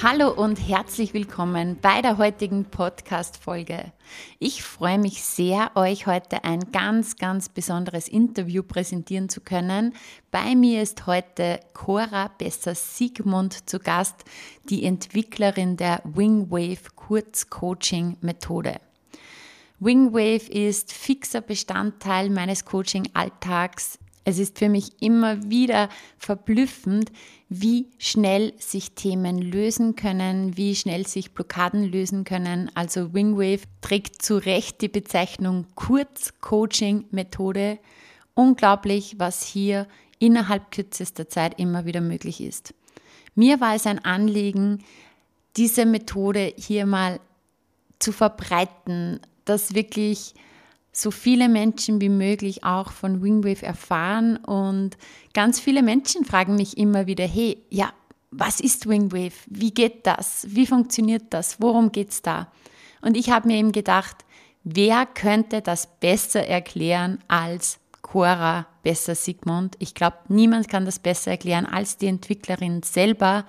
Hallo und herzlich willkommen bei der heutigen Podcast-Folge. Ich freue mich sehr, euch heute ein ganz, ganz besonderes Interview präsentieren zu können. Bei mir ist heute Cora Besser-Siegmund zu Gast, die Entwicklerin der Wingwave Kurzcoaching-Methode. Wingwave ist fixer Bestandteil meines Coaching-Alltags. Es ist für mich immer wieder verblüffend, wie schnell sich Themen lösen können, wie schnell sich Blockaden lösen können. Also Wingwave trägt zu Recht die Bezeichnung Kurz-Coaching-Methode. Unglaublich, was hier innerhalb kürzester Zeit immer wieder möglich ist. Mir war es ein Anliegen, diese Methode hier mal zu verbreiten, dass wirklich so viele Menschen wie möglich auch von Wingwave erfahren. Und ganz viele Menschen fragen mich immer wieder, hey, ja, was ist Wingwave? Wie geht das? Wie funktioniert das? Worum geht es da? Und ich habe mir eben gedacht, wer könnte das besser erklären als Cora Besser Sigmund? Ich glaube, niemand kann das besser erklären als die Entwicklerin selber.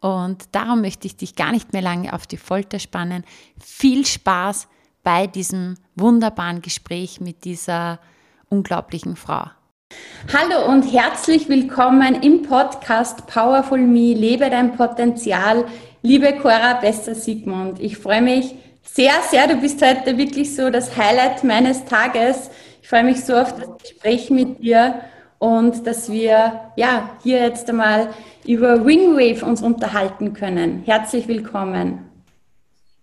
Und darum möchte ich dich gar nicht mehr lange auf die Folter spannen. Viel Spaß bei diesem wunderbaren Gespräch mit dieser unglaublichen Frau. Hallo und herzlich willkommen im Podcast Powerful Me, lebe dein Potenzial. Liebe Cora Bester Sigmund, ich freue mich sehr, sehr. Du bist heute wirklich so das Highlight meines Tages. Ich freue mich so auf das Gespräch mit dir und dass wir ja hier jetzt einmal über Wingwave uns unterhalten können. Herzlich willkommen.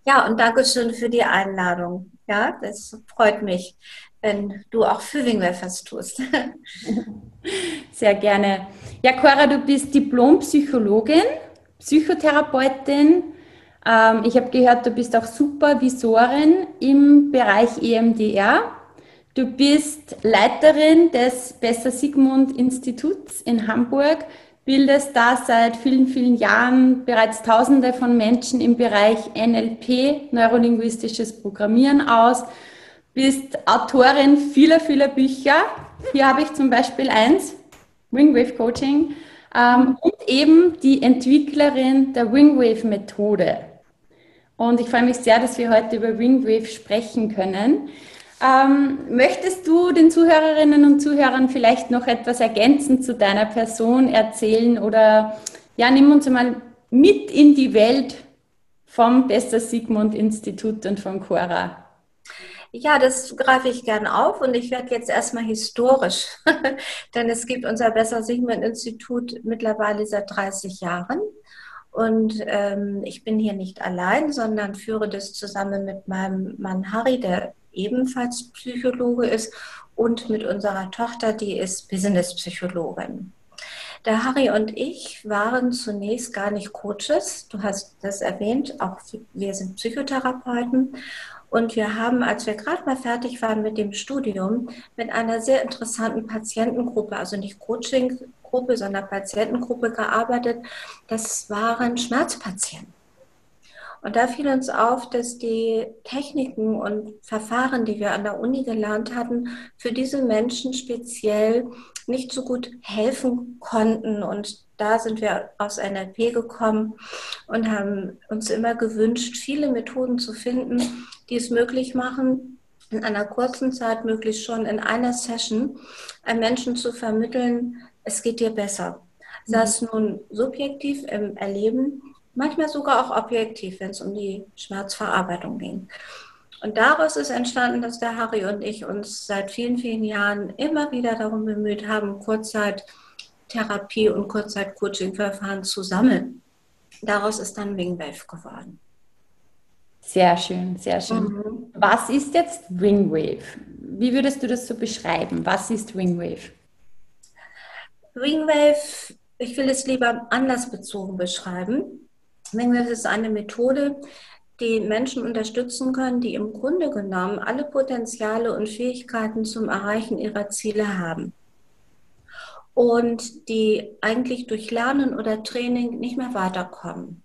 Ja, und danke schön für die Einladung. Ja, das freut mich, wenn du auch für Wingwave was tust. Sehr gerne. Ja, Cora, du bist Diplompsychologin, Psychotherapeutin. Ähm, ich habe gehört, du bist auch Supervisorin im Bereich EMDR. Du bist Leiterin des Besser Sigmund Instituts in Hamburg bildest da seit vielen, vielen Jahren bereits Tausende von Menschen im Bereich NLP, neurolinguistisches Programmieren aus, bist Autorin vieler, vieler Bücher. Hier habe ich zum Beispiel eins, Wingwave Coaching, ähm, und eben die Entwicklerin der Wingwave Methode. Und ich freue mich sehr, dass wir heute über Wingwave sprechen können. Ähm, möchtest du den Zuhörerinnen und Zuhörern vielleicht noch etwas ergänzend zu deiner Person erzählen oder ja, nimm uns mal mit in die Welt vom Bester Sigmund Institut und von Cora. Ja, das greife ich gern auf und ich werde jetzt erstmal historisch, denn es gibt unser Besser Sigmund Institut mittlerweile seit 30 Jahren. Und ähm, ich bin hier nicht allein, sondern führe das zusammen mit meinem Mann Harry, der ebenfalls Psychologe ist, und mit unserer Tochter, die ist Business-Psychologin. Der Harry und ich waren zunächst gar nicht Coaches. Du hast das erwähnt, auch wir sind Psychotherapeuten. Und wir haben, als wir gerade mal fertig waren mit dem Studium, mit einer sehr interessanten Patientengruppe, also nicht Coaching-Gruppe, sondern Patientengruppe gearbeitet. Das waren Schmerzpatienten. Und da fiel uns auf, dass die Techniken und Verfahren, die wir an der Uni gelernt hatten, für diese Menschen speziell nicht so gut helfen konnten. Und da sind wir aus NLP gekommen und haben uns immer gewünscht, viele Methoden zu finden, die es möglich machen, in einer kurzen Zeit, möglichst schon in einer Session, einem Menschen zu vermitteln, es geht dir besser. Sei es nun subjektiv im Erleben manchmal sogar auch objektiv, wenn es um die Schmerzverarbeitung ging. Und daraus ist entstanden, dass der Harry und ich uns seit vielen, vielen Jahren immer wieder darum bemüht haben, Kurzzeit-Therapie und Kurzzeit-Coaching-Verfahren zu sammeln. Daraus ist dann Wingwave geworden. Sehr schön, sehr schön. Mhm. Was ist jetzt Wingwave? Wie würdest du das so beschreiben? Was ist Wingwave? Wingwave, ich will es lieber andersbezogen beschreiben. Wingwave ist eine Methode, die Menschen unterstützen können, die im Grunde genommen alle Potenziale und Fähigkeiten zum Erreichen ihrer Ziele haben. Und die eigentlich durch Lernen oder Training nicht mehr weiterkommen,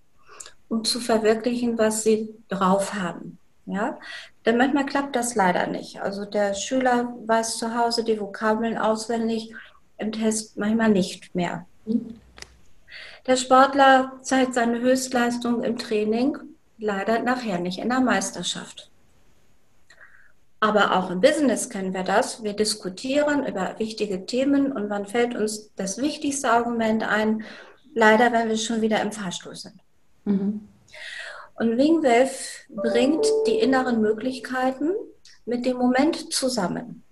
um zu verwirklichen, was sie drauf haben. Ja, denn manchmal klappt das leider nicht. Also der Schüler weiß zu Hause die Vokabeln auswendig, im Test manchmal nicht mehr. Der Sportler zeigt seine Höchstleistung im Training leider nachher nicht in der Meisterschaft. Aber auch im Business kennen wir das. Wir diskutieren über wichtige Themen und wann fällt uns das wichtigste Argument ein? Leider, wenn wir schon wieder im Fahrstuhl sind. Mhm. Und Wingwave bringt die inneren Möglichkeiten mit dem Moment zusammen,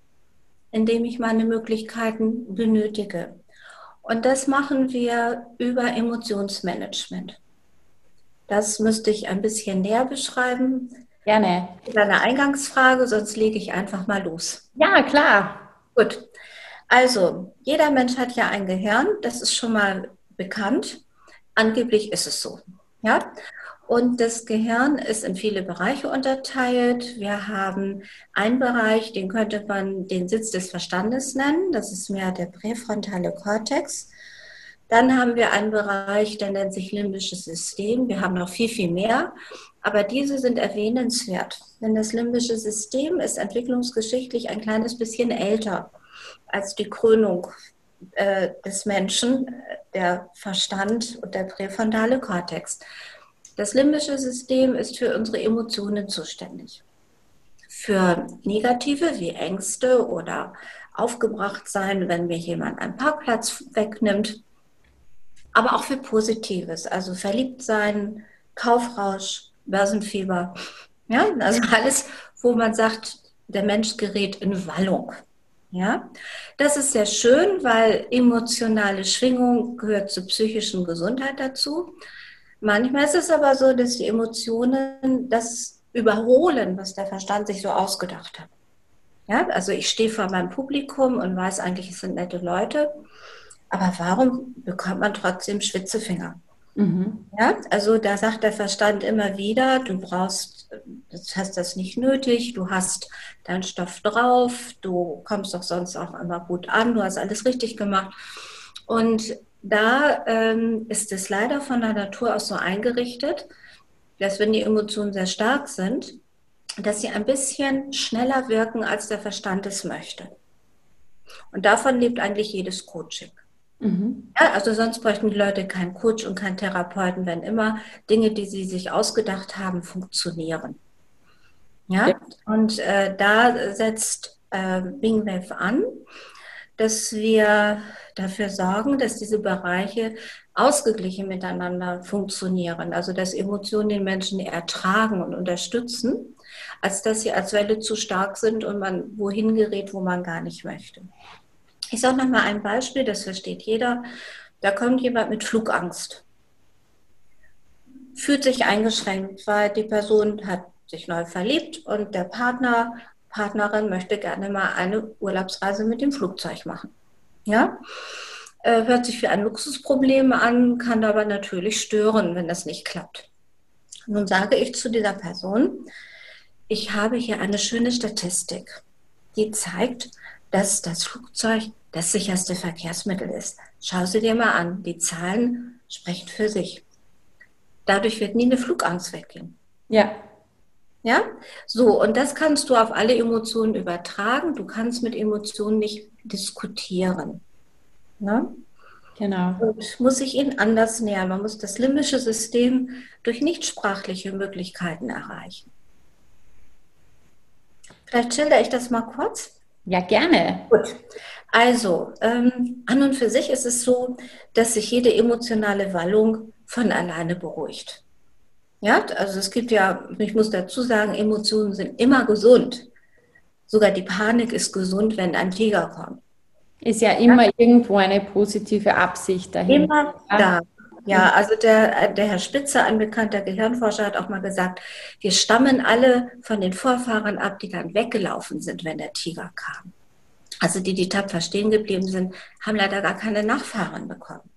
in dem ich meine Möglichkeiten benötige. Und das machen wir über Emotionsmanagement. Das müsste ich ein bisschen näher beschreiben. Gerne. Deine Eingangsfrage, sonst lege ich einfach mal los. Ja, klar. Gut. Also, jeder Mensch hat ja ein Gehirn, das ist schon mal bekannt. Angeblich ist es so. Ja? Und das Gehirn ist in viele Bereiche unterteilt. Wir haben einen Bereich, den könnte man den Sitz des Verstandes nennen. Das ist mehr der präfrontale Kortex. Dann haben wir einen Bereich, der nennt sich limbisches System. Wir haben noch viel, viel mehr. Aber diese sind erwähnenswert. Denn das limbische System ist entwicklungsgeschichtlich ein kleines bisschen älter als die Krönung äh, des Menschen, der Verstand und der präfrontale Kortex. Das limbische System ist für unsere Emotionen zuständig. Für negative wie Ängste oder aufgebracht sein, wenn mir jemand einen Parkplatz wegnimmt, aber auch für Positives, also verliebt sein, Kaufrausch, Börsenfieber, ja, also alles, wo man sagt, der Mensch gerät in Wallung. Ja, das ist sehr schön, weil emotionale Schwingung gehört zur psychischen Gesundheit dazu. Manchmal ist es aber so, dass die Emotionen das überholen, was der Verstand sich so ausgedacht hat. Ja, also ich stehe vor meinem Publikum und weiß eigentlich, es sind nette Leute, aber warum bekommt man trotzdem Schwitzefinger? Mhm. Ja, also da sagt der Verstand immer wieder, du brauchst, du hast das nicht nötig, du hast deinen Stoff drauf, du kommst doch sonst auch immer gut an, du hast alles richtig gemacht. Und da ähm, ist es leider von der Natur aus so eingerichtet, dass wenn die Emotionen sehr stark sind, dass sie ein bisschen schneller wirken, als der Verstand es möchte. Und davon lebt eigentlich jedes Coaching. Mhm. Ja, also sonst bräuchten die Leute keinen Coach und keinen Therapeuten, wenn immer Dinge, die sie sich ausgedacht haben, funktionieren. Ja, ja. und äh, da setzt äh, Wingwave an dass wir dafür sorgen, dass diese Bereiche ausgeglichen miteinander funktionieren. Also dass Emotionen den Menschen ertragen und unterstützen, als dass sie als Welle zu stark sind und man wohin gerät, wo man gar nicht möchte. Ich sage noch mal ein Beispiel, das versteht jeder. Da kommt jemand mit Flugangst, fühlt sich eingeschränkt, weil die Person hat sich neu verliebt und der Partner Partnerin möchte gerne mal eine Urlaubsreise mit dem Flugzeug machen. Ja, äh, hört sich wie ein Luxusproblem an, kann aber natürlich stören, wenn das nicht klappt. Nun sage ich zu dieser Person, ich habe hier eine schöne Statistik, die zeigt, dass das Flugzeug das sicherste Verkehrsmittel ist. Schau sie dir mal an. Die Zahlen sprechen für sich. Dadurch wird nie eine Flugangst weggehen. Ja. Ja, so, und das kannst du auf alle Emotionen übertragen. Du kannst mit Emotionen nicht diskutieren. Ne? Genau. Und muss sich ihnen anders nähern. Man muss das limbische System durch nichtsprachliche Möglichkeiten erreichen. Vielleicht schilder ich das mal kurz. Ja, gerne. Gut. Also, ähm, an und für sich ist es so, dass sich jede emotionale Wallung von alleine beruhigt. Ja, also es gibt ja, ich muss dazu sagen, Emotionen sind immer gesund. Sogar die Panik ist gesund, wenn ein Tiger kommt. Ist ja immer ja. irgendwo eine positive Absicht dahinter. Immer da. Ja, also der, der Herr Spitzer, ein bekannter Gehirnforscher, hat auch mal gesagt, wir stammen alle von den Vorfahren ab, die dann weggelaufen sind, wenn der Tiger kam. Also die, die tapfer stehen geblieben sind, haben leider gar keine Nachfahren bekommen.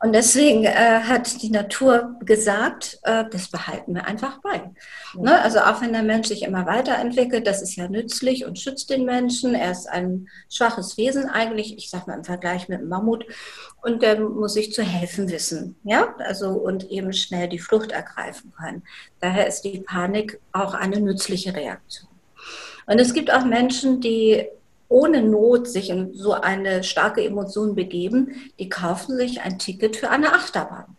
Und deswegen äh, hat die Natur gesagt, äh, das behalten wir einfach bei. Ne? Also auch wenn der Mensch sich immer weiterentwickelt, das ist ja nützlich und schützt den Menschen. Er ist ein schwaches Wesen eigentlich, ich sage mal im Vergleich mit einem Mammut. Und der muss sich zu helfen wissen, ja, also und eben schnell die Flucht ergreifen können. Daher ist die Panik auch eine nützliche Reaktion. Und es gibt auch Menschen, die ohne Not sich in so eine starke Emotion begeben, die kaufen sich ein Ticket für eine Achterbahn.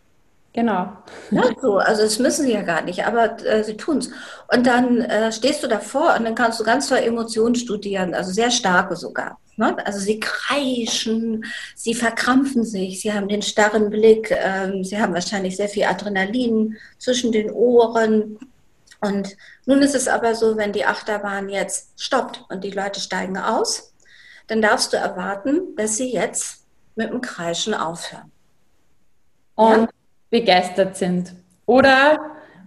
Genau. Ja, so, also das müssen sie ja gar nicht, aber äh, sie tun es. Und dann äh, stehst du davor und dann kannst du ganz toll Emotionen studieren, also sehr starke sogar. Ne? Also sie kreischen, sie verkrampfen sich, sie haben den starren Blick, ähm, sie haben wahrscheinlich sehr viel Adrenalin zwischen den Ohren. Und nun ist es aber so, wenn die Achterbahn jetzt stoppt und die Leute steigen aus, dann darfst du erwarten, dass sie jetzt mit dem Kreischen aufhören. Und ja? begeistert sind. Oder,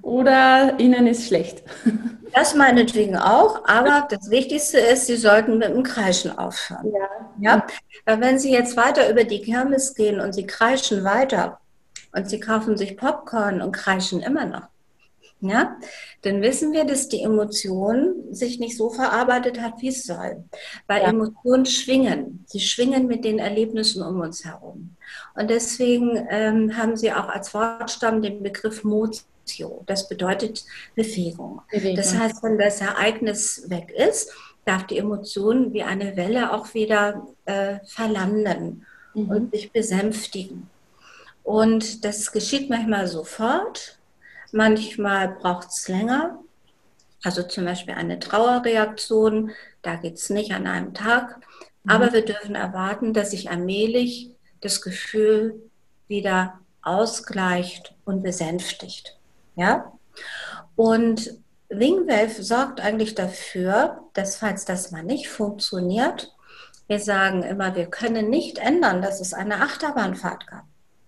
oder ihnen ist schlecht. Das meinetwegen auch, aber das Wichtigste ist, sie sollten mit dem Kreischen aufhören. Ja. ja? Weil wenn sie jetzt weiter über die Kirmes gehen und sie kreischen weiter und sie kaufen sich Popcorn und kreischen immer noch, ja, dann wissen wir, dass die Emotion sich nicht so verarbeitet hat, wie es soll. Weil ja. Emotionen schwingen. Sie schwingen mit den Erlebnissen um uns herum. Und deswegen ähm, haben sie auch als Wortstamm den Begriff Motio. Das bedeutet Bewegung. Bewegung. Das heißt, wenn das Ereignis weg ist, darf die Emotion wie eine Welle auch wieder äh, verlanden mhm. und sich besänftigen. Und das geschieht manchmal sofort, Manchmal braucht es länger. Also zum Beispiel eine Trauerreaktion, da geht es nicht an einem Tag. Mhm. Aber wir dürfen erwarten, dass sich allmählich das Gefühl wieder ausgleicht und besänftigt. Ja? Und Wingwave sorgt eigentlich dafür, dass falls das mal nicht funktioniert, wir sagen immer, wir können nicht ändern, dass es eine Achterbahnfahrt gab.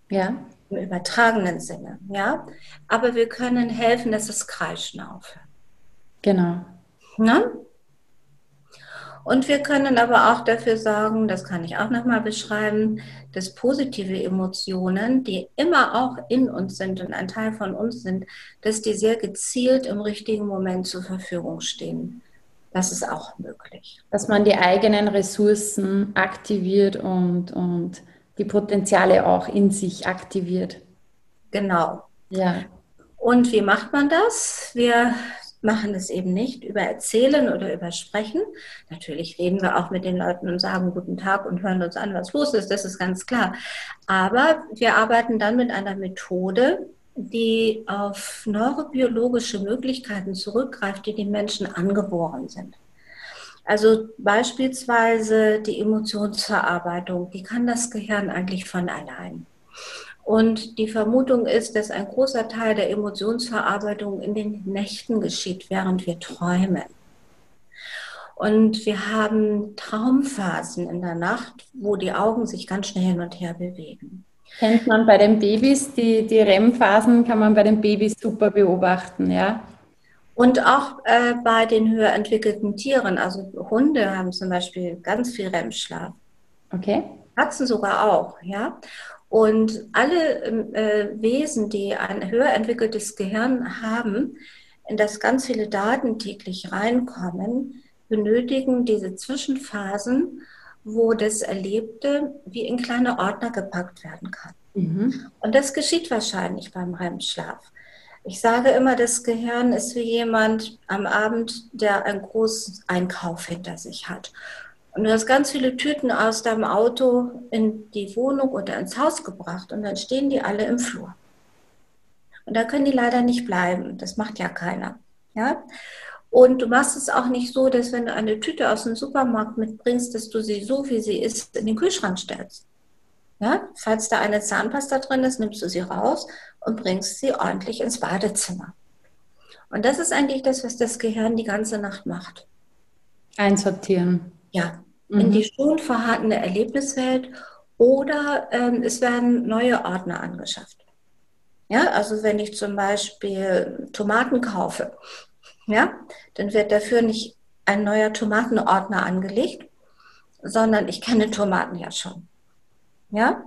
Ja im übertragenen Sinne, ja. Aber wir können helfen, dass das Kreischen aufhört. Genau. Na? Und wir können aber auch dafür sorgen, das kann ich auch nochmal beschreiben, dass positive Emotionen, die immer auch in uns sind und ein Teil von uns sind, dass die sehr gezielt im richtigen Moment zur Verfügung stehen. Das ist auch möglich. Dass man die eigenen Ressourcen aktiviert und, und die Potenziale auch in sich aktiviert. Genau. Ja. Und wie macht man das? Wir machen es eben nicht über Erzählen oder über Sprechen. Natürlich reden wir auch mit den Leuten und sagen guten Tag und hören uns an, was los ist, das ist ganz klar. Aber wir arbeiten dann mit einer Methode, die auf neurobiologische Möglichkeiten zurückgreift, die den Menschen angeboren sind. Also beispielsweise die Emotionsverarbeitung, die kann das Gehirn eigentlich von allein. Und die Vermutung ist, dass ein großer Teil der Emotionsverarbeitung in den Nächten geschieht, während wir träumen. Und wir haben Traumphasen in der Nacht, wo die Augen sich ganz schnell hin und her bewegen. Kennt man bei den Babys, die, die REM-Phasen kann man bei den Babys super beobachten, ja? Und auch äh, bei den höher entwickelten Tieren, also Hunde haben zum Beispiel ganz viel REM-Schlaf. Okay. Katzen sogar auch, ja. Und alle äh, Wesen, die ein höher entwickeltes Gehirn haben, in das ganz viele Daten täglich reinkommen, benötigen diese Zwischenphasen, wo das Erlebte wie in kleine Ordner gepackt werden kann. Mhm. Und das geschieht wahrscheinlich beim REM-Schlaf. Ich sage immer, das Gehirn ist wie jemand am Abend, der einen großen Einkauf hinter sich hat. Und du hast ganz viele Tüten aus deinem Auto in die Wohnung oder ins Haus gebracht und dann stehen die alle im Flur. Und da können die leider nicht bleiben. Das macht ja keiner. Ja? Und du machst es auch nicht so, dass wenn du eine Tüte aus dem Supermarkt mitbringst, dass du sie so, wie sie ist, in den Kühlschrank stellst. Ja? Falls da eine Zahnpasta drin ist, nimmst du sie raus und bringst sie ordentlich ins Badezimmer. Und das ist eigentlich das, was das Gehirn die ganze Nacht macht. Einsortieren. Ja, mhm. in die schon vorhandene Erlebniswelt oder ähm, es werden neue Ordner angeschafft. Ja, also wenn ich zum Beispiel Tomaten kaufe, ja, dann wird dafür nicht ein neuer Tomatenordner angelegt, sondern ich kenne Tomaten ja schon. Ja,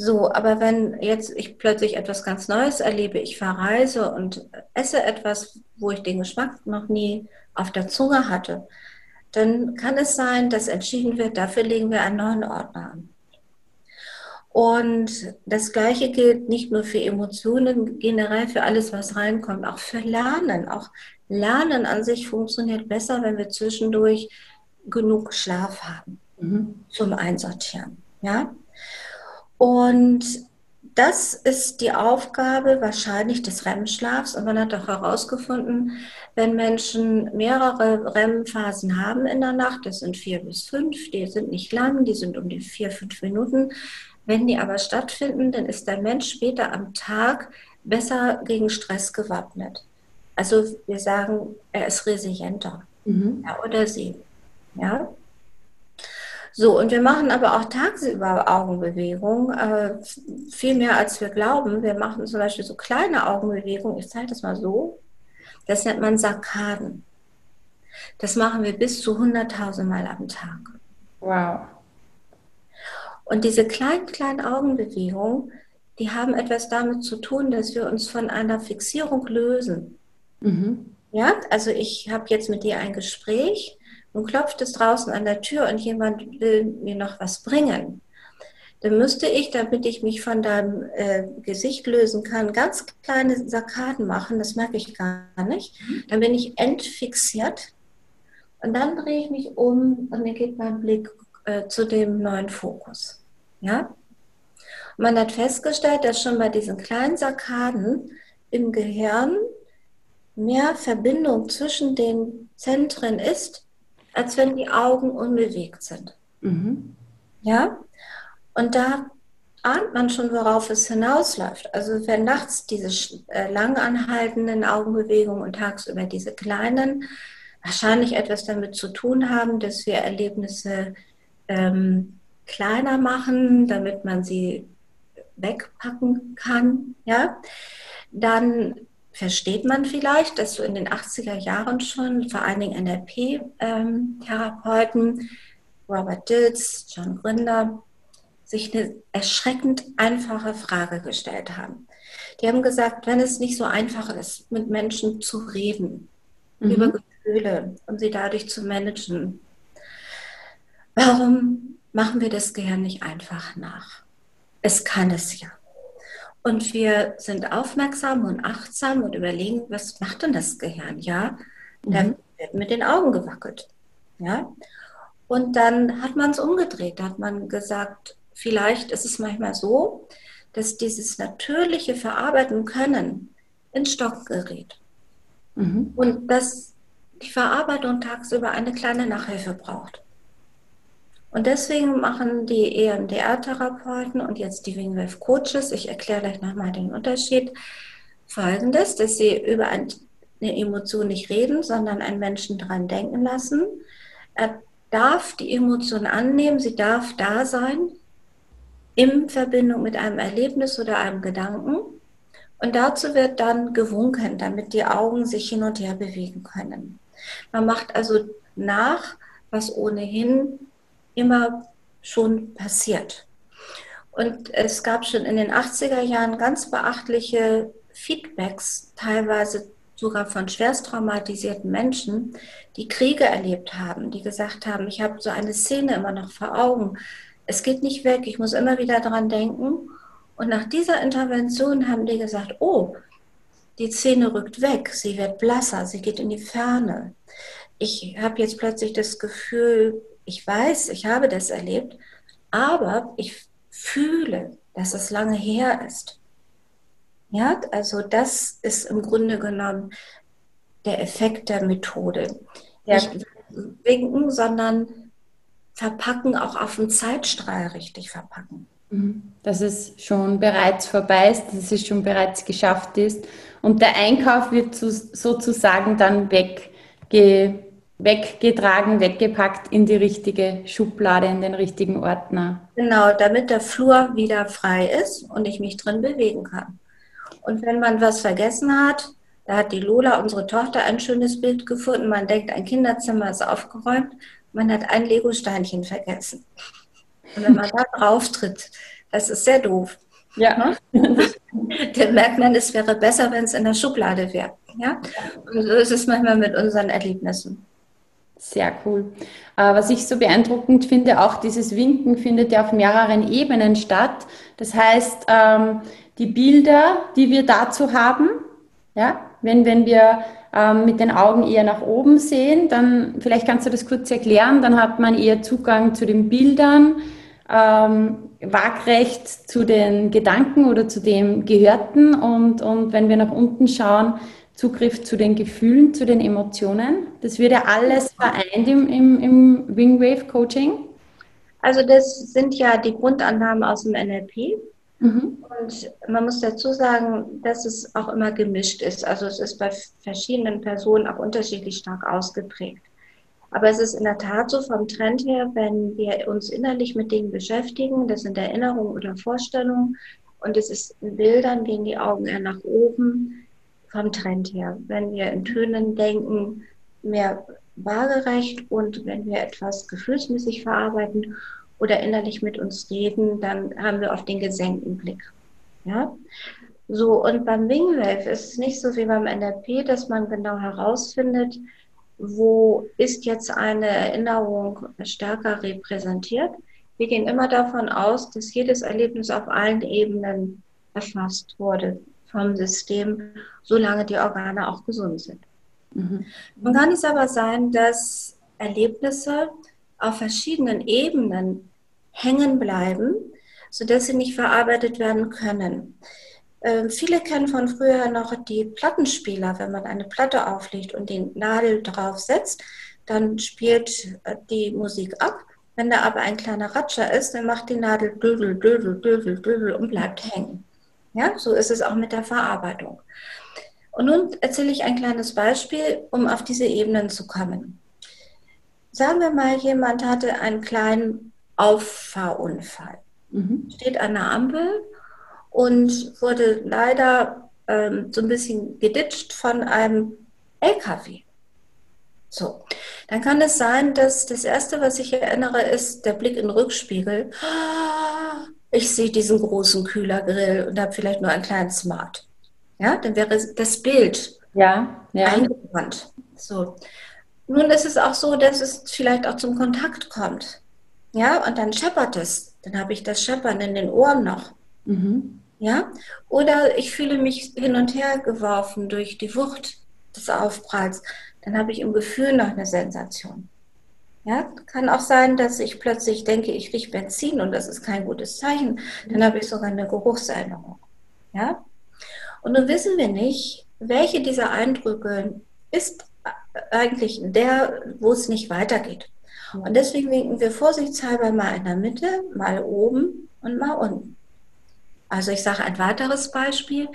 so, aber wenn jetzt ich plötzlich etwas ganz Neues erlebe, ich verreise und esse etwas, wo ich den Geschmack noch nie auf der Zunge hatte, dann kann es sein, dass entschieden wird, dafür legen wir einen neuen Ordner an. Und das Gleiche gilt nicht nur für Emotionen, generell für alles, was reinkommt, auch für Lernen. Auch Lernen an sich funktioniert besser, wenn wir zwischendurch genug Schlaf haben mhm. zum Einsortieren. Ja? Und das ist die Aufgabe wahrscheinlich des REM-Schlafs. Und man hat auch herausgefunden, wenn Menschen mehrere REM-Phasen haben in der Nacht, das sind vier bis fünf, die sind nicht lang, die sind um die vier, fünf Minuten. Wenn die aber stattfinden, dann ist der Mensch später am Tag besser gegen Stress gewappnet. Also wir sagen, er ist resilienter. Mhm. Ja, oder sie. Ja. So, und wir machen aber auch tagsüber Augenbewegungen, äh, viel mehr als wir glauben. Wir machen zum Beispiel so kleine Augenbewegungen. Ich zeige das mal so. Das nennt man Sarkaden. Das machen wir bis zu 100.000 Mal am Tag. Wow. Und diese kleinen, kleinen Augenbewegungen, die haben etwas damit zu tun, dass wir uns von einer Fixierung lösen. Mhm. Ja, also ich habe jetzt mit dir ein Gespräch und klopft es draußen an der Tür und jemand will mir noch was bringen, dann müsste ich, damit ich mich von deinem äh, Gesicht lösen kann, ganz kleine Sarkaden machen, das merke ich gar nicht. Dann bin ich entfixiert und dann drehe ich mich um und mir geht mein Blick äh, zu dem neuen Fokus. Ja? man hat festgestellt, dass schon bei diesen kleinen Sarkaden im Gehirn mehr Verbindung zwischen den Zentren ist, als wenn die Augen unbewegt sind. Mhm. Ja? Und da ahnt man schon, worauf es hinausläuft. Also wenn nachts diese äh, lang anhaltenden Augenbewegungen und tagsüber diese kleinen wahrscheinlich etwas damit zu tun haben, dass wir Erlebnisse ähm, kleiner machen, damit man sie wegpacken kann, ja, dann versteht man vielleicht, dass so in den 80er Jahren schon vor allen Dingen NLP-Therapeuten, Robert Dills, John Grinder, sich eine erschreckend einfache Frage gestellt haben. Die haben gesagt, wenn es nicht so einfach ist, mit Menschen zu reden, mhm. über Gefühle und sie dadurch zu managen, warum machen wir das Gehirn nicht einfach nach? Es kann es ja. Und wir sind aufmerksam und achtsam und überlegen, was macht denn das Gehirn? Ja, mhm. dann wird mit den Augen gewackelt. Ja, und dann hat man es umgedreht. Da hat man gesagt, vielleicht ist es manchmal so, dass dieses natürliche Verarbeiten können in Stock gerät. Mhm. Und dass die Verarbeitung tagsüber eine kleine Nachhilfe braucht. Und deswegen machen die EMDR-Therapeuten und jetzt die Wingwave Coaches, ich erkläre gleich nochmal den Unterschied, folgendes, dass sie über eine Emotion nicht reden, sondern einen Menschen dran denken lassen. Er darf die Emotion annehmen, sie darf da sein, in Verbindung mit einem Erlebnis oder einem Gedanken. Und dazu wird dann gewunken, damit die Augen sich hin und her bewegen können. Man macht also nach, was ohnehin immer schon passiert. Und es gab schon in den 80er Jahren ganz beachtliche Feedbacks, teilweise sogar von schwerst traumatisierten Menschen, die Kriege erlebt haben, die gesagt haben, ich habe so eine Szene immer noch vor Augen. Es geht nicht weg, ich muss immer wieder daran denken. Und nach dieser Intervention haben die gesagt, oh, die Szene rückt weg, sie wird blasser, sie geht in die Ferne. Ich habe jetzt plötzlich das Gefühl, ich weiß, ich habe das erlebt, aber ich fühle, dass es lange her ist. Ja, also das ist im Grunde genommen der Effekt der Methode. Ja. Nicht winken, sondern verpacken, auch auf dem Zeitstrahl richtig verpacken. Mhm. Dass es schon bereits vorbei ist, dass es schon bereits geschafft ist. Und der Einkauf wird sozusagen dann wegge weggetragen, weggepackt in die richtige Schublade, in den richtigen Ordner. Genau, damit der Flur wieder frei ist und ich mich drin bewegen kann. Und wenn man was vergessen hat, da hat die Lola, unsere Tochter, ein schönes Bild gefunden. Man denkt, ein Kinderzimmer ist aufgeräumt, man hat ein Lego-Steinchen vergessen. Und wenn man da drauf tritt, Das ist sehr doof. Ja. Dann merkt man, es wäre besser, wenn es in der Schublade wäre. Ja? Und so ist es manchmal mit unseren Erlebnissen. Sehr cool. Äh, was ich so beeindruckend finde, auch dieses Winken findet ja auf mehreren Ebenen statt. Das heißt, ähm, die Bilder, die wir dazu haben, ja, wenn, wenn wir ähm, mit den Augen eher nach oben sehen, dann vielleicht kannst du das kurz erklären, dann hat man eher Zugang zu den Bildern, ähm, waagrecht zu den Gedanken oder zu dem Gehörten und, und wenn wir nach unten schauen, Zugriff zu den Gefühlen, zu den Emotionen. Das wird ja alles vereint im, im, im Wingwave Coaching. Also das sind ja die Grundannahmen aus dem NLP. Mhm. Und man muss dazu sagen, dass es auch immer gemischt ist. Also es ist bei verschiedenen Personen auch unterschiedlich stark ausgeprägt. Aber es ist in der Tat so vom Trend her, wenn wir uns innerlich mit Dingen beschäftigen, das sind Erinnerungen oder Vorstellungen und es ist in Bildern, gehen die Augen eher nach oben vom Trend her. Wenn wir in Tönen denken, mehr waagerecht und wenn wir etwas gefühlsmäßig verarbeiten oder innerlich mit uns reden, dann haben wir oft den gesenkten Blick. Ja? So, und beim Wingwave ist es nicht so wie beim NLP, dass man genau herausfindet, wo ist jetzt eine Erinnerung stärker repräsentiert. Wir gehen immer davon aus, dass jedes Erlebnis auf allen Ebenen erfasst wurde vom System, solange die Organe auch gesund sind. Mhm. Nun kann es aber sein, dass Erlebnisse auf verschiedenen Ebenen hängen bleiben, sodass sie nicht verarbeitet werden können. Ähm, viele kennen von früher noch die Plattenspieler. Wenn man eine Platte auflegt und den Nadel drauf setzt, dann spielt äh, die Musik ab. Wenn da aber ein kleiner Ratscher ist, dann macht die Nadel dödel, dödel, dödel, dödel und bleibt hängen. Ja, so ist es auch mit der Verarbeitung. Und nun erzähle ich ein kleines Beispiel, um auf diese Ebenen zu kommen. Sagen wir mal, jemand hatte einen kleinen Auffahrunfall, mhm. steht an der Ampel und wurde leider ähm, so ein bisschen geditscht von einem LKW. So, dann kann es sein, dass das Erste, was ich erinnere, ist der Blick in den Rückspiegel. Ich sehe diesen großen Kühlergrill und habe vielleicht nur einen kleinen Smart. Ja, dann wäre das Bild ja, ja. eingebrannt. So. Nun ist es auch so, dass es vielleicht auch zum Kontakt kommt. Ja, und dann scheppert es. Dann habe ich das Scheppern in den Ohren noch. Mhm. Ja, oder ich fühle mich hin und her geworfen durch die Wucht des Aufpralls. Dann habe ich im Gefühl noch eine Sensation. Ja, kann auch sein, dass ich plötzlich denke, ich rieche Benzin und das ist kein gutes Zeichen. Dann habe ich sogar eine Geruchserinnerung. Ja, und nun wissen wir nicht, welche dieser Eindrücke ist eigentlich der, wo es nicht weitergeht. Und deswegen winken wir vorsichtshalber mal in der Mitte, mal oben und mal unten. Also ich sage ein weiteres Beispiel.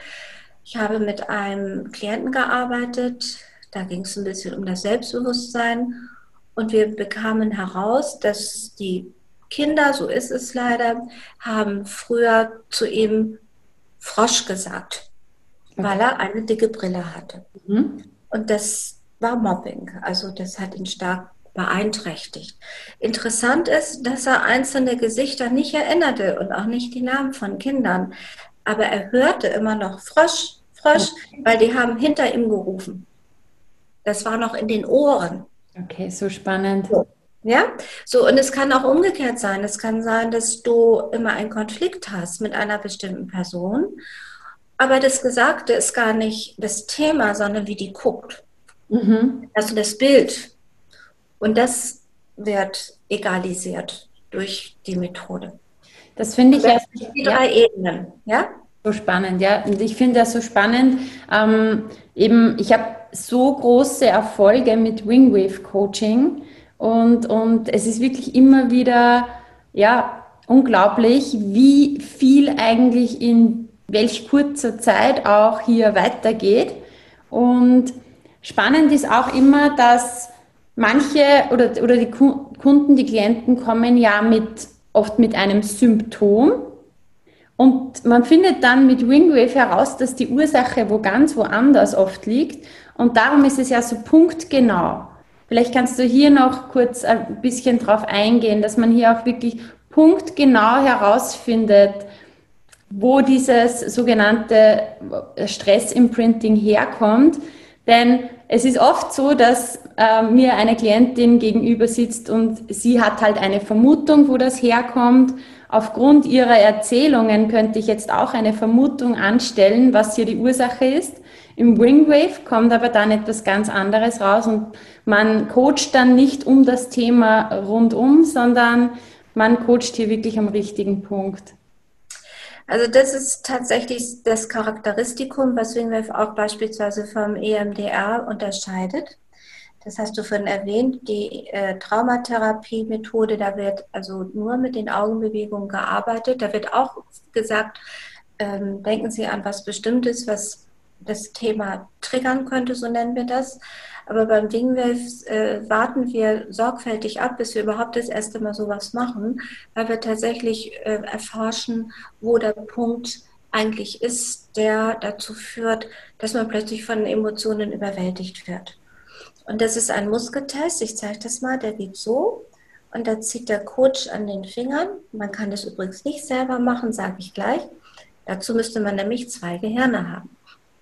Ich habe mit einem Klienten gearbeitet, da ging es ein bisschen um das Selbstbewusstsein und wir bekamen heraus, dass die Kinder, so ist es leider, haben früher zu ihm Frosch gesagt, weil er eine dicke Brille hatte. Mhm. Und das war Mobbing, also das hat ihn stark beeinträchtigt. Interessant ist, dass er einzelne Gesichter nicht erinnerte und auch nicht die Namen von Kindern. Aber er hörte immer noch Frosch, Frosch, weil die haben hinter ihm gerufen. Das war noch in den Ohren. Okay, so spannend. Ja, so und es kann auch umgekehrt sein. Es kann sein, dass du immer einen Konflikt hast mit einer bestimmten Person, aber das Gesagte ist gar nicht das Thema, sondern wie die guckt. Mhm. Also das Bild und das wird egalisiert durch die Methode. Das finde ich ja. Die drei ja. Ebenen, ja? So spannend, ja. Und ich finde das so spannend. Ähm, eben, ich habe so große Erfolge mit Wingwave Coaching und, und es ist wirklich immer wieder, ja, unglaublich, wie viel eigentlich in welch kurzer Zeit auch hier weitergeht. Und spannend ist auch immer, dass manche oder, oder die Kunden, die Klienten kommen ja mit, oft mit einem Symptom. Und man findet dann mit Wingwave heraus, dass die Ursache wo ganz woanders oft liegt. Und darum ist es ja so punktgenau. Vielleicht kannst du hier noch kurz ein bisschen drauf eingehen, dass man hier auch wirklich Punkt genau herausfindet, wo dieses sogenannte Stress-Imprinting herkommt. Denn es ist oft so, dass äh, mir eine Klientin gegenüber sitzt und sie hat halt eine Vermutung, wo das herkommt. Aufgrund ihrer Erzählungen könnte ich jetzt auch eine Vermutung anstellen, was hier die Ursache ist. Im Wingwave kommt aber dann etwas ganz anderes raus und man coacht dann nicht um das Thema rundum, sondern man coacht hier wirklich am richtigen Punkt. Also das ist tatsächlich das Charakteristikum, was Wingwave auch beispielsweise vom EMDR unterscheidet. Das hast du vorhin erwähnt, die äh, Traumatherapie-Methode, da wird also nur mit den Augenbewegungen gearbeitet. Da wird auch gesagt, ähm, denken Sie an was Bestimmtes, was das Thema triggern könnte, so nennen wir das. Aber beim Wingwave äh, warten wir sorgfältig ab, bis wir überhaupt das erste Mal sowas machen, weil wir tatsächlich äh, erforschen, wo der Punkt eigentlich ist, der dazu führt, dass man plötzlich von Emotionen überwältigt wird. Und das ist ein Muskeltest. Ich zeige das mal. Der geht so. Und da zieht der Coach an den Fingern. Man kann das übrigens nicht selber machen, sage ich gleich. Dazu müsste man nämlich zwei Gehirne haben.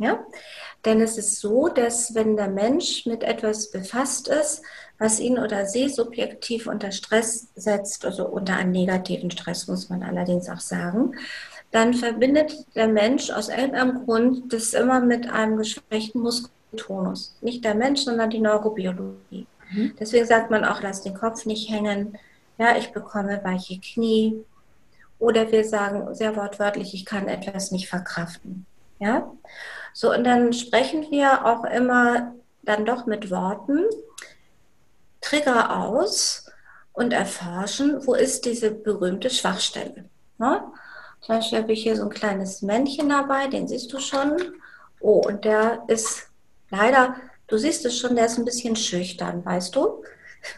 Ja? Denn es ist so, dass wenn der Mensch mit etwas befasst ist, was ihn oder sie subjektiv unter Stress setzt, also unter einen negativen Stress, muss man allerdings auch sagen, dann verbindet der Mensch aus irgendeinem Grund das immer mit einem geschwächten Muskeltonus. Nicht der Mensch, sondern die Neurobiologie. Mhm. Deswegen sagt man auch, lass den Kopf nicht hängen. Ja, ich bekomme weiche Knie. Oder wir sagen sehr wortwörtlich, ich kann etwas nicht verkraften. Ja? So, und dann sprechen wir auch immer dann doch mit Worten, Trigger aus und erforschen, wo ist diese berühmte Schwachstelle. Ne? Zum Beispiel habe ich hier so ein kleines Männchen dabei, den siehst du schon. Oh, und der ist leider, du siehst es schon, der ist ein bisschen schüchtern, weißt du?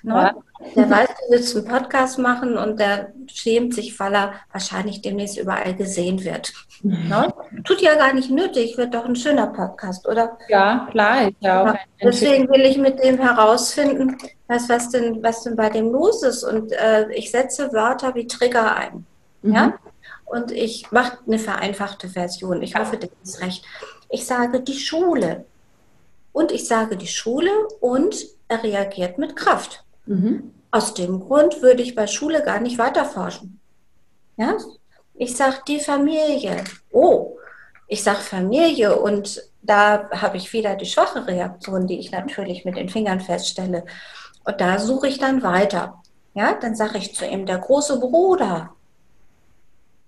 Ne? Der weiß, du willst einen Podcast machen und der schämt sich, weil er wahrscheinlich demnächst überall gesehen wird. Ne? Tut ja gar nicht nötig, wird doch ein schöner Podcast, oder? Ja, klar. Ist ja auch ja, deswegen will ich mit dem herausfinden, was, was, denn, was denn bei dem los ist. Und äh, ich setze Wörter wie Trigger ein. Mhm. Ja? Und ich mache eine vereinfachte Version. Ich hoffe, das ist recht. Ich sage die Schule. Und ich sage die Schule und er reagiert mit Kraft. Mhm. Aus dem Grund würde ich bei Schule gar nicht weiterforschen. Ja? Ich sage die Familie. Oh, ich sage Familie und da habe ich wieder die schwache Reaktion, die ich natürlich mit den Fingern feststelle. Und da suche ich dann weiter. Ja, dann sage ich zu ihm, der große Bruder.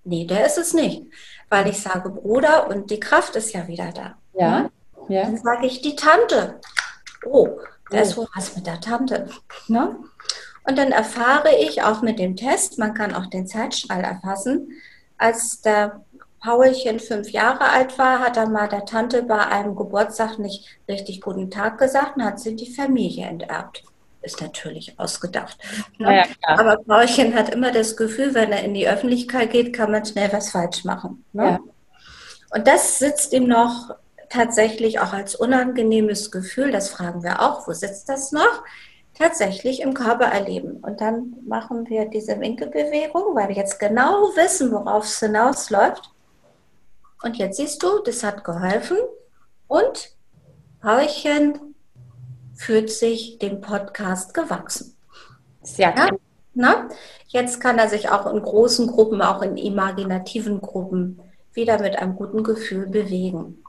Nee, der ist es nicht, weil ich sage Bruder und die Kraft ist ja wieder da. Ja. ja. Dann sage ich die Tante. Oh, da ist oh. wohl was mit der Tante. Ne? Und dann erfahre ich auch mit dem Test, man kann auch den Zeitstrahl erfassen, als der Paulchen fünf Jahre alt war, hat er mal der Tante bei einem Geburtstag nicht richtig guten Tag gesagt und hat sie die Familie enterbt. Ist natürlich ausgedacht. Ne? Ja, Aber Paulchen hat immer das Gefühl, wenn er in die Öffentlichkeit geht, kann man schnell was falsch machen. Ne? Ja. Und das sitzt ihm noch tatsächlich auch als unangenehmes Gefühl, das fragen wir auch, wo sitzt das noch? Tatsächlich im Körper erleben. Und dann machen wir diese Winkelbewegung, weil wir jetzt genau wissen, worauf es hinausläuft. Und jetzt siehst du, das hat geholfen. Und Paulchen fühlt sich dem Podcast gewachsen. Sehr ja? Na? Jetzt kann er sich auch in großen Gruppen, auch in imaginativen Gruppen wieder mit einem guten Gefühl bewegen.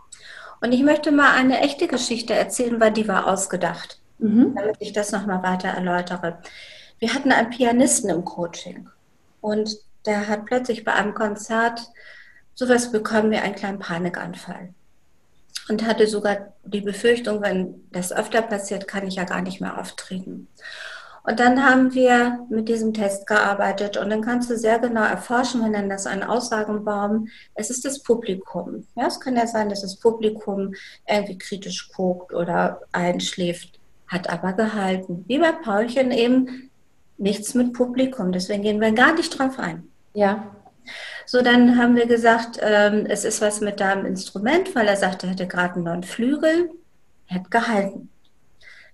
Und ich möchte mal eine echte Geschichte erzählen, weil die war ausgedacht, mhm. damit ich das nochmal weiter erläutere. Wir hatten einen Pianisten im Coaching und der hat plötzlich bei einem Konzert sowas bekommen wie einen kleinen Panikanfall. Und hatte sogar die Befürchtung, wenn das öfter passiert, kann ich ja gar nicht mehr auftreten. Und dann haben wir mit diesem Test gearbeitet und dann kannst du sehr genau erforschen, wir nennen das einen Aussagenbaum. Es ist das Publikum. Ja, es kann ja sein, dass das Publikum irgendwie kritisch guckt oder einschläft, hat aber gehalten. Wie bei Paulchen eben nichts mit Publikum. Deswegen gehen wir gar nicht drauf ein. Ja. So, dann haben wir gesagt, ähm, es ist was mit deinem Instrument, weil er sagte, er hätte gerade einen neuen Flügel. Er hat gehalten.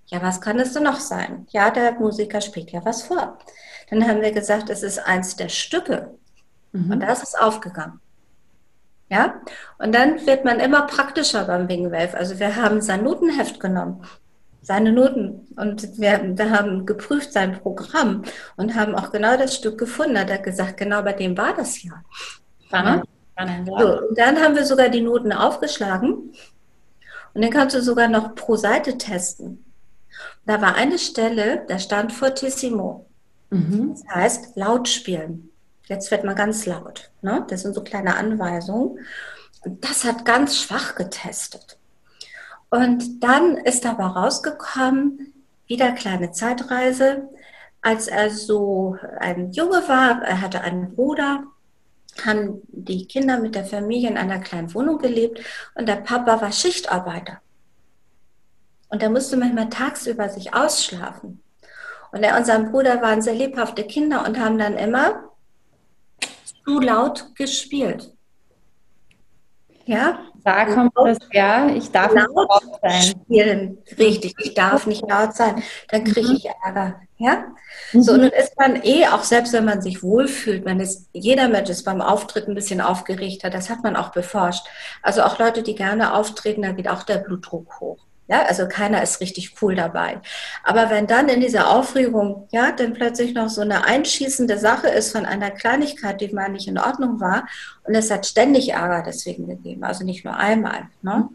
Ja, was kann es denn noch sein? Ja, der Musiker spielt ja was vor. Dann haben wir gesagt, es ist eins der Stücke. Mhm. Und das ist aufgegangen. Ja, und dann wird man immer praktischer beim Wingwave. Also wir haben sein Notenheft genommen, seine Noten und wir, wir haben geprüft sein Programm und haben auch genau das Stück gefunden. Er hat gesagt, genau bei dem war das ja. Spannend. Spannend ja. So, und dann haben wir sogar die Noten aufgeschlagen und dann kannst du sogar noch pro Seite testen. Da war eine Stelle, da stand Fortissimo. Mhm. Das heißt, laut spielen. Jetzt wird man ganz laut. Ne? Das sind so kleine Anweisungen. Und das hat ganz schwach getestet. Und dann ist dabei rausgekommen, wieder kleine Zeitreise. Als er so ein Junge war, er hatte einen Bruder, haben die Kinder mit der Familie in einer kleinen Wohnung gelebt und der Papa war Schichtarbeiter. Und er musste manchmal tagsüber sich ausschlafen. Und er und sein Bruder waren sehr lebhafte Kinder und haben dann immer zu laut gespielt. Ja? Da kommt das, ja, ich darf laut nicht laut sein. Spielen. Richtig, ich darf nicht laut sein. Dann kriege mhm. ich Ärger. Ja? Mhm. So, nun ist man eh, auch selbst wenn man sich wohlfühlt, man ist, jeder Mensch ist beim Auftritt ein bisschen aufgeregter, das hat man auch beforscht. Also auch Leute, die gerne auftreten, da geht auch der Blutdruck hoch. Ja, also keiner ist richtig cool dabei. Aber wenn dann in dieser Aufregung, ja, dann plötzlich noch so eine einschießende Sache ist von einer Kleinigkeit, die mal nicht in Ordnung war, und es hat ständig Ärger deswegen gegeben, also nicht nur einmal. Ne?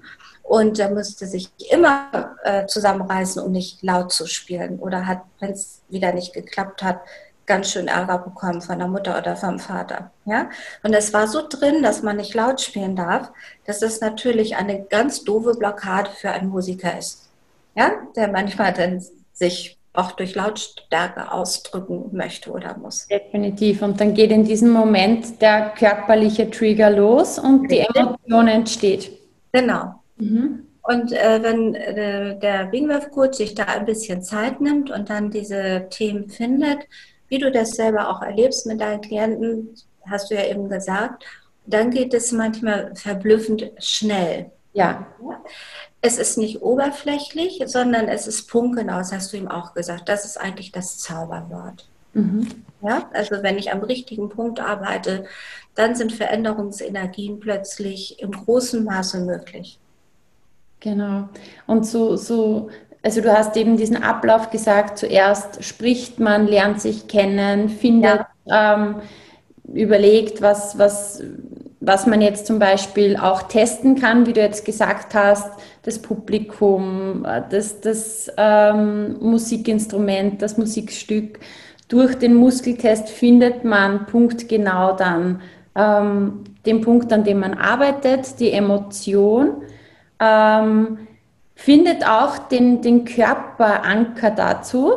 Und er musste sich immer äh, zusammenreißen, um nicht laut zu spielen. Oder hat, wenn es wieder nicht geklappt hat, ganz schön Ärger bekommen von der Mutter oder vom Vater. Ja? Und es war so drin, dass man nicht laut spielen darf, dass das natürlich eine ganz doofe Blockade für einen Musiker ist. Ja? Der manchmal dann sich auch durch Lautstärke ausdrücken möchte oder muss. Definitiv. Und dann geht in diesem Moment der körperliche Trigger los und die Emotion entsteht. Genau. Mhm. Und äh, wenn äh, der Wingwave-Coach sich da ein bisschen Zeit nimmt und dann diese Themen findet, wie du das selber auch erlebst mit deinen Klienten, hast du ja eben gesagt, dann geht es manchmal verblüffend schnell. Ja. Es ist nicht oberflächlich, sondern es ist punktgenau, das hast du ihm auch gesagt. Das ist eigentlich das Zauberwort. Mhm. Ja, also wenn ich am richtigen Punkt arbeite, dann sind Veränderungsenergien plötzlich im großen Maße möglich. Genau. Und so, so also du hast eben diesen Ablauf gesagt, zuerst spricht man, lernt sich kennen, findet, ja. ähm, überlegt, was, was, was man jetzt zum Beispiel auch testen kann, wie du jetzt gesagt hast, das Publikum, das, das ähm, Musikinstrument, das Musikstück. Durch den Muskeltest findet man punktgenau dann ähm, den Punkt, an dem man arbeitet, die Emotion. Ähm, findet auch den, den Körperanker dazu,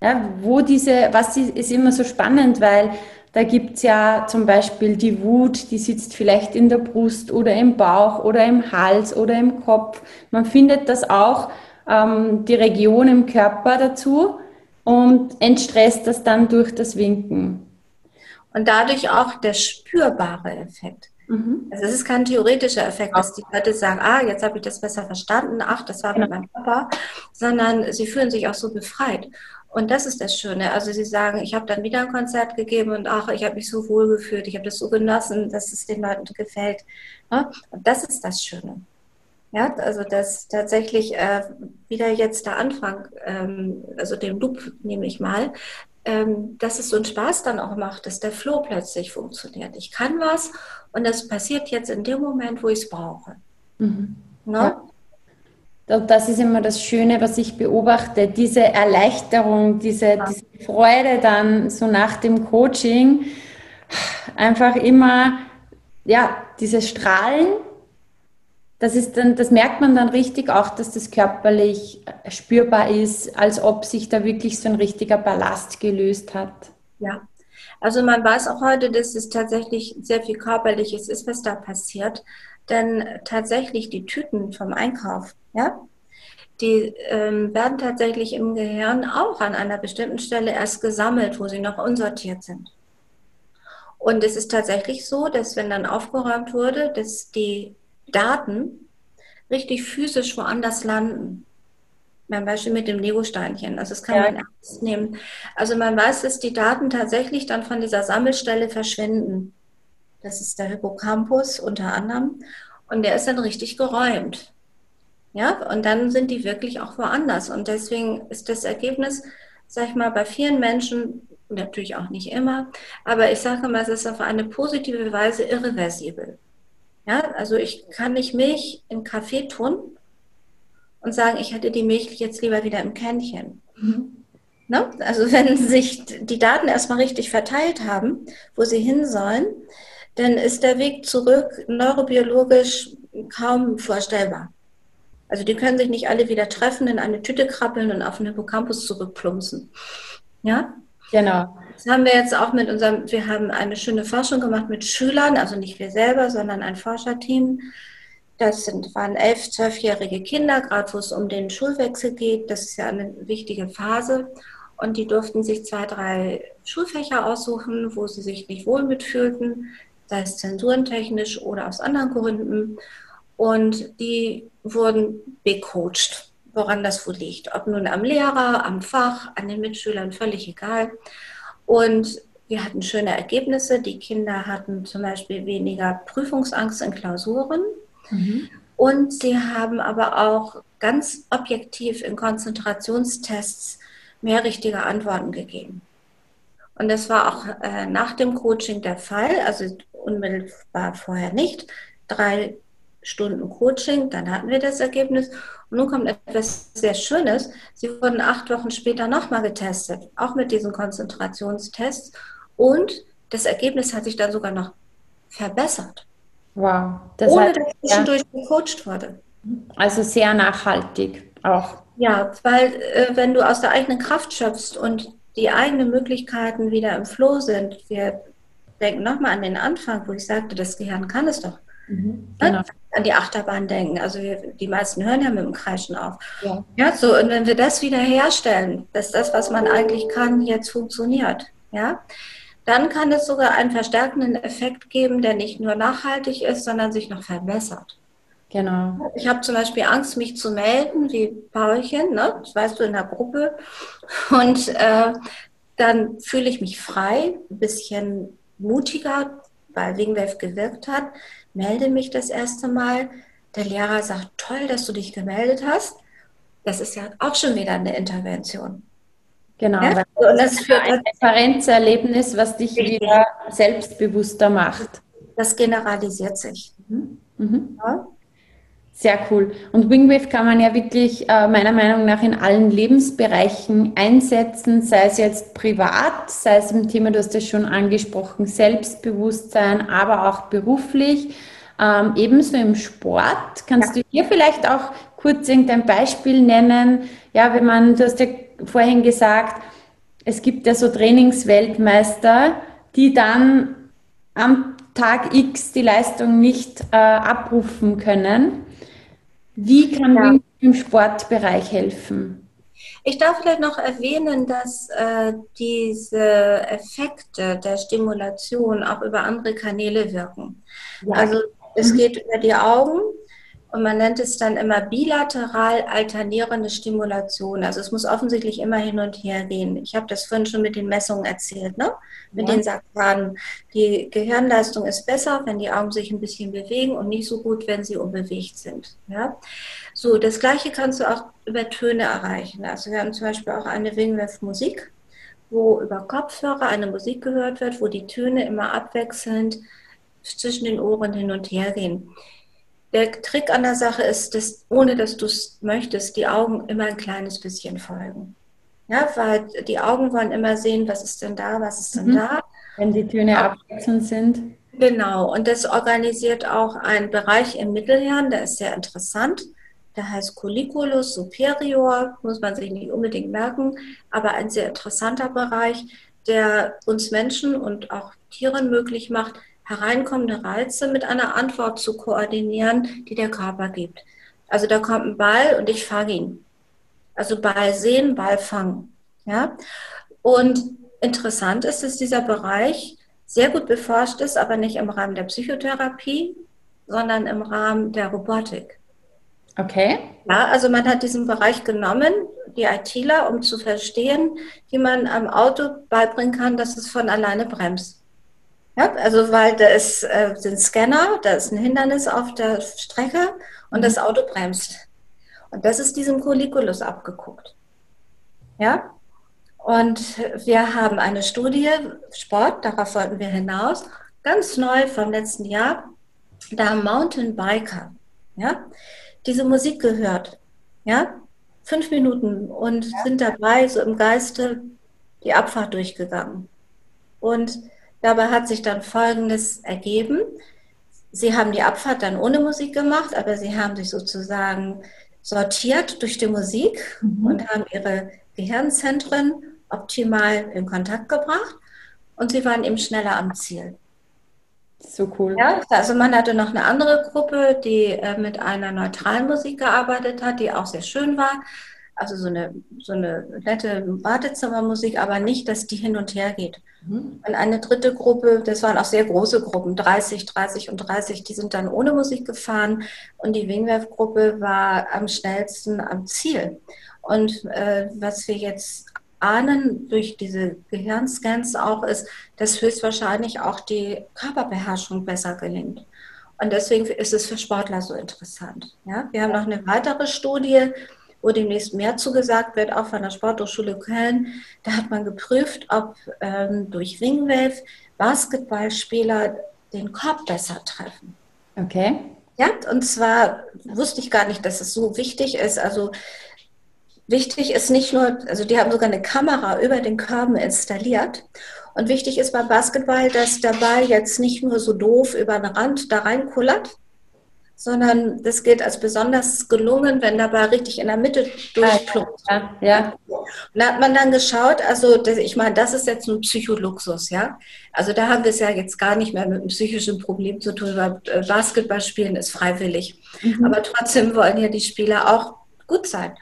ja, wo diese, was ist immer so spannend, weil da gibt es ja zum Beispiel die Wut, die sitzt vielleicht in der Brust oder im Bauch oder im Hals oder im Kopf. Man findet das auch, ähm, die Region im Körper dazu und entstresst das dann durch das Winken. Und dadurch auch der spürbare Effekt. Mhm. Also es ist kein theoretischer Effekt, dass die Leute sagen, ah, jetzt habe ich das besser verstanden, ach, das war mit meinem Papa, sondern sie fühlen sich auch so befreit. Und das ist das Schöne. Also sie sagen, ich habe dann wieder ein Konzert gegeben und ach, ich habe mich so wohl gefühlt, ich habe das so genossen, dass es den Leuten gefällt. Und das ist das Schöne. Ja, also dass tatsächlich äh, wieder jetzt der Anfang, ähm, also den Loop nehme ich mal, ähm, dass es so einen Spaß dann auch macht, dass der Flow plötzlich funktioniert. Ich kann was und das passiert jetzt in dem Moment, wo ich es brauche. Mhm. Ne? Ja. Das ist immer das Schöne, was ich beobachte, diese Erleichterung, diese, ja. diese Freude dann so nach dem Coaching, einfach immer, ja, dieses Strahlen, das ist dann, das merkt man dann richtig auch, dass das körperlich spürbar ist, als ob sich da wirklich so ein richtiger Ballast gelöst hat. Ja. Also man weiß auch heute, dass es tatsächlich sehr viel körperliches ist, was da passiert. Denn tatsächlich die Tüten vom Einkauf, ja, die ähm, werden tatsächlich im Gehirn auch an einer bestimmten Stelle erst gesammelt, wo sie noch unsortiert sind. Und es ist tatsächlich so, dass wenn dann aufgeräumt wurde, dass die Daten richtig physisch woanders landen. Mein Beispiel mit dem Lego-Steinchen. Also das kann ja. man ernst nehmen. Also man weiß, dass die Daten tatsächlich dann von dieser Sammelstelle verschwinden. Das ist der Hippocampus unter anderem. Und der ist dann richtig geräumt. Ja, und dann sind die wirklich auch woanders. Und deswegen ist das Ergebnis, sag ich mal, bei vielen Menschen, natürlich auch nicht immer, aber ich sage mal, es ist auf eine positive Weise irreversibel. Ja, also ich kann nicht Milch in Kaffee tun und sagen, ich hätte die Milch jetzt lieber wieder im Kännchen. Mhm. Ne? Also wenn sich die Daten erstmal richtig verteilt haben, wo sie hin sollen, dann ist der Weg zurück neurobiologisch kaum vorstellbar. Also die können sich nicht alle wieder treffen, in eine Tüte krabbeln und auf den Hippocampus zurückplumpsen. Ja? Genau. Das haben wir jetzt auch mit unserem, wir haben eine schöne Forschung gemacht mit Schülern, also nicht wir selber, sondern ein Forscherteam. Das sind, waren elf, zwölfjährige Kinder, gerade wo es um den Schulwechsel geht. Das ist ja eine wichtige Phase. Und die durften sich zwei, drei Schulfächer aussuchen, wo sie sich nicht wohl mitfühlten, sei es zensurentechnisch oder aus anderen Gründen. Und die wurden becoacht, woran das wohl liegt. Ob nun am Lehrer, am Fach, an den Mitschülern, völlig egal. Und wir hatten schöne Ergebnisse. Die Kinder hatten zum Beispiel weniger Prüfungsangst in Klausuren. Mhm. Und sie haben aber auch ganz objektiv in Konzentrationstests mehr richtige Antworten gegeben. Und das war auch äh, nach dem Coaching der Fall, also unmittelbar vorher nicht. Drei Stunden Coaching, dann hatten wir das Ergebnis. Und nun kommt etwas sehr Schönes. Sie wurden acht Wochen später nochmal getestet, auch mit diesen Konzentrationstests. Und das Ergebnis hat sich dann sogar noch verbessert. Wow. Das ohne dass zwischendurch ja. gecoacht wurde. Also sehr nachhaltig auch. Ja, weil äh, wenn du aus der eigenen Kraft schöpfst und die eigenen Möglichkeiten wieder im Flow sind, wir denken nochmal an den Anfang, wo ich sagte, das Gehirn kann es doch. Mhm, genau. An die Achterbahn denken. Also wir, die meisten hören ja mit dem Kreischen auf. Ja. ja, so, und wenn wir das wieder herstellen, dass das, was man eigentlich kann, jetzt funktioniert, ja, dann kann es sogar einen verstärkenden Effekt geben, der nicht nur nachhaltig ist, sondern sich noch verbessert. Genau. Ich habe zum Beispiel Angst, mich zu melden, wie Paulchen, ne? das weißt du, in der Gruppe. Und äh, dann fühle ich mich frei, ein bisschen mutiger, weil Wingwave gewirkt hat melde mich das erste Mal. Der Lehrer sagt, toll, dass du dich gemeldet hast. Das ist ja auch schon wieder eine Intervention. Genau, ja? und das führt ein Referenzerlebnis, was dich wieder selbstbewusster macht. Das generalisiert sich. Mhm. Mhm. Ja? Sehr cool. Und Wingwave kann man ja wirklich äh, meiner Meinung nach in allen Lebensbereichen einsetzen, sei es jetzt privat, sei es im Thema, du hast es schon angesprochen, Selbstbewusstsein, aber auch beruflich, ähm, ebenso im Sport. Kannst ja. du hier vielleicht auch kurz irgendein Beispiel nennen? Ja, wenn man, du hast ja vorhin gesagt, es gibt ja so Trainingsweltmeister, die dann am Tag X die Leistung nicht äh, abrufen können. Wie kann ja. im Sportbereich helfen? Ich darf vielleicht noch erwähnen, dass äh, diese Effekte der Stimulation auch über andere Kanäle wirken. Ja. Also es mhm. geht über die Augen, und man nennt es dann immer bilateral alternierende Stimulation. Also es muss offensichtlich immer hin und her gehen. Ich habe das vorhin schon mit den Messungen erzählt, ne? mit ja. den Sackwaden. Die Gehirnleistung ist besser, wenn die Augen sich ein bisschen bewegen und nicht so gut, wenn sie unbewegt sind. Ja? So, das gleiche kannst du auch über Töne erreichen. Also wir haben zum Beispiel auch eine Wingwave Musik, wo über Kopfhörer eine Musik gehört wird, wo die Töne immer abwechselnd zwischen den Ohren hin und her gehen. Der Trick an der Sache ist, dass ohne dass du es möchtest, die Augen immer ein kleines bisschen folgen. Ja, weil die Augen wollen immer sehen, was ist denn da, was ist denn mhm. da. Wenn die Töne abwechselnd sind. Genau, und das organisiert auch einen Bereich im Mittelhirn, der ist sehr interessant. Der heißt Colliculus superior, muss man sich nicht unbedingt merken, aber ein sehr interessanter Bereich, der uns Menschen und auch Tieren möglich macht, hereinkommende Reize mit einer Antwort zu koordinieren, die der Körper gibt. Also da kommt ein Ball und ich fange ihn. Also Ball sehen, Ball fangen. Ja? Und interessant ist, dass dieser Bereich sehr gut beforscht ist, aber nicht im Rahmen der Psychotherapie, sondern im Rahmen der Robotik. Okay. Ja, also man hat diesen Bereich genommen, die ITler, um zu verstehen, wie man am Auto beibringen kann, dass es von alleine bremst. Ja, also weil da ist, äh, sind Scanner, da ist ein Hindernis auf der Strecke und mhm. das Auto bremst. Und das ist diesem Colliculus abgeguckt. Ja, und wir haben eine Studie, Sport, darauf wollten wir hinaus, ganz neu vom letzten Jahr, da haben Mountainbiker, ja, diese Musik gehört, ja, fünf Minuten und ja. sind dabei, so im Geiste, die Abfahrt durchgegangen. Und dabei hat sich dann Folgendes ergeben. Sie haben die Abfahrt dann ohne Musik gemacht, aber sie haben sich sozusagen sortiert durch die Musik mhm. und haben ihre Gehirnzentren optimal in Kontakt gebracht und sie waren eben schneller am Ziel. So cool. Ja, also man hatte noch eine andere Gruppe, die äh, mit einer neutralen Musik gearbeitet hat, die auch sehr schön war. Also so eine, so eine nette Badezimmermusik, aber nicht, dass die hin und her geht. Mhm. Und eine dritte Gruppe, das waren auch sehr große Gruppen, 30, 30 und 30, die sind dann ohne Musik gefahren. Und die Wingwerf-Gruppe war am schnellsten am Ziel. Und äh, was wir jetzt ahnen durch diese Gehirnscans auch ist, dass höchstwahrscheinlich auch die Körperbeherrschung besser gelingt. Und deswegen ist es für Sportler so interessant. Ja? Wir haben noch eine weitere Studie, wo demnächst mehr zugesagt wird, auch von der Sporthochschule Köln. Da hat man geprüft, ob ähm, durch Ringwave Basketballspieler den Korb besser treffen. Okay. Ja, und zwar wusste ich gar nicht, dass es so wichtig ist. Also Wichtig ist nicht nur, also die haben sogar eine Kamera über den Körben installiert. Und wichtig ist beim Basketball, dass der Ball jetzt nicht nur so doof über den Rand da reinkullert, sondern das gilt als besonders gelungen, wenn der Ball richtig in der Mitte durchplumpt. Ja, ja. Und da hat man dann geschaut, also ich meine, das ist jetzt ein Psycholuxus, ja. Also da haben wir es ja jetzt gar nicht mehr mit einem psychischen Problem zu tun, weil äh, Basketballspielen ist freiwillig. Mhm. Aber trotzdem wollen ja die Spieler auch gut sein.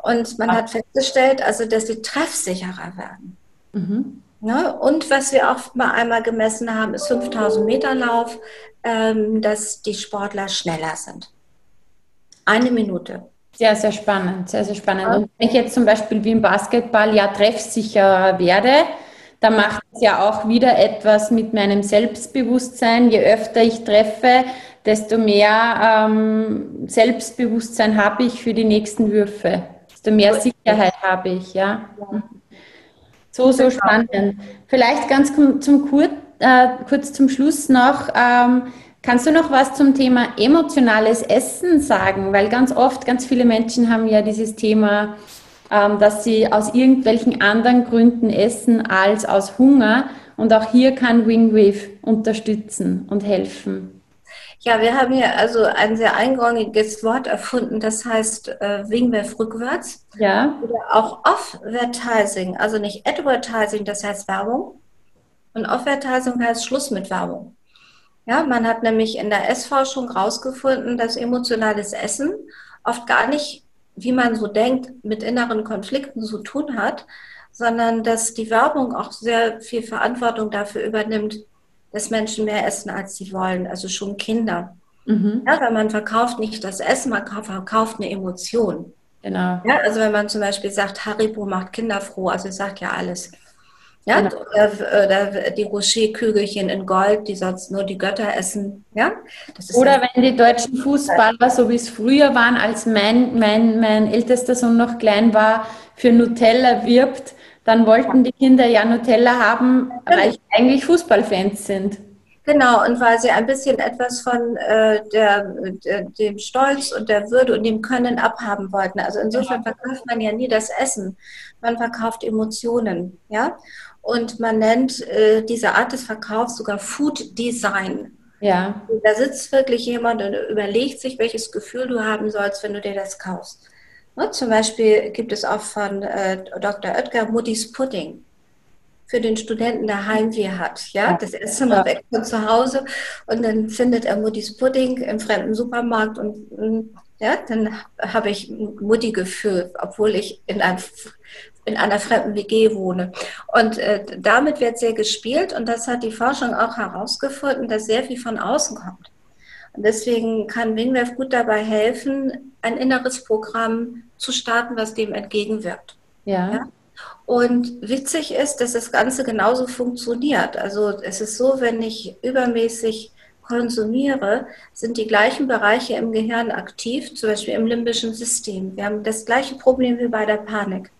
Und man Ach. hat festgestellt, also, dass sie treffsicherer werden. Mhm. Ne? und was wir auch mal einmal gemessen haben, ist 5000 Meter Lauf, ähm, dass die Sportler schneller sind. Eine Minute. Sehr, sehr spannend, sehr, sehr spannend. Und wenn ich jetzt zum Beispiel wie im Basketball ja treffsicherer werde, dann macht es ja auch wieder etwas mit meinem Selbstbewusstsein. Je öfter ich treffe, desto mehr ähm, Selbstbewusstsein habe ich für die nächsten Würfe desto mehr Sicherheit habe ich, ja. So, so spannend. Vielleicht ganz zum Kur äh, kurz zum Schluss noch, ähm, kannst du noch was zum Thema emotionales Essen sagen? Weil ganz oft, ganz viele Menschen haben ja dieses Thema, ähm, dass sie aus irgendwelchen anderen Gründen essen als aus Hunger. Und auch hier kann Wingwave unterstützen und helfen. Ja, wir haben hier also ein sehr eingängiges Wort erfunden, das heißt äh, Wingwave rückwärts. Ja. Oder auch Off-Vertising, also nicht Advertising, das heißt Werbung. Und Off-Vertising heißt Schluss mit Werbung. Ja, man hat nämlich in der Essforschung herausgefunden, dass emotionales Essen oft gar nicht, wie man so denkt, mit inneren Konflikten zu tun hat, sondern dass die Werbung auch sehr viel Verantwortung dafür übernimmt, dass Menschen mehr essen, als sie wollen, also schon Kinder. Mhm. Ja, weil man verkauft nicht das Essen, man verkauft eine Emotion. Genau. Ja, also wenn man zum Beispiel sagt, Haribo macht Kinder froh, also sagt ja alles. Ja, genau. oder, oder, die Rocher-Kügelchen in Gold, die sonst nur die Götter essen. Ja? oder wenn die deutschen Fußballer, so wie es früher waren, als mein, mein, mein ältester Sohn noch klein war, für Nutella wirbt, dann wollten die Kinder ja Nutella haben, weil sie eigentlich Fußballfans sind. Genau, und weil sie ein bisschen etwas von äh, der, der, dem Stolz und der Würde und dem Können abhaben wollten. Also insofern verkauft man ja nie das Essen, man verkauft Emotionen, ja. Und man nennt äh, diese Art des Verkaufs sogar Food Design. Ja. Da sitzt wirklich jemand und überlegt sich, welches Gefühl du haben sollst, wenn du dir das kaufst. Ne, zum Beispiel gibt es auch von äh, Dr. Oetker Muttis Pudding für den Studenten, der Heimweh hat. Ja, das erste Mal weg von zu Hause und dann findet er Muttis Pudding im fremden Supermarkt und mm, ja, dann habe ich ein Mutti-Gefühl, obwohl ich in, einem, in einer fremden WG wohne. Und äh, damit wird sehr gespielt und das hat die Forschung auch herausgefunden, dass sehr viel von außen kommt. Und deswegen kann Wingwave gut dabei helfen, ein inneres Programm zu starten, was dem entgegenwirkt. Ja. ja. Und witzig ist, dass das Ganze genauso funktioniert. Also es ist so, wenn ich übermäßig konsumiere, sind die gleichen Bereiche im Gehirn aktiv, zum Beispiel im limbischen System. Wir haben das gleiche Problem wie bei der Panik.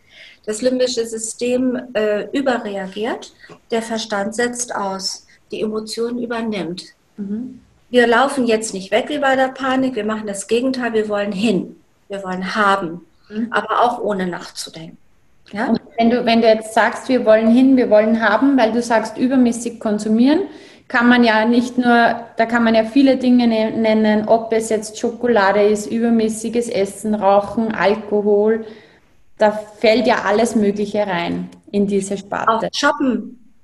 Das limbische System äh, überreagiert, der Verstand setzt aus, die Emotion übernimmt. Mhm. Wir laufen jetzt nicht weg wie bei der Panik, wir machen das Gegenteil, wir wollen hin, wir wollen haben, mhm. aber auch ohne nachzudenken. Ja? Und wenn du, wenn du jetzt sagst, wir wollen hin, wir wollen haben, weil du sagst, übermäßig konsumieren, kann man ja nicht nur, da kann man ja viele Dinge ne-, nennen, ob es jetzt Schokolade ist, übermäßiges Essen, Rauchen, Alkohol, da fällt ja alles Mögliche rein in diese Sparte. Auch Shoppen.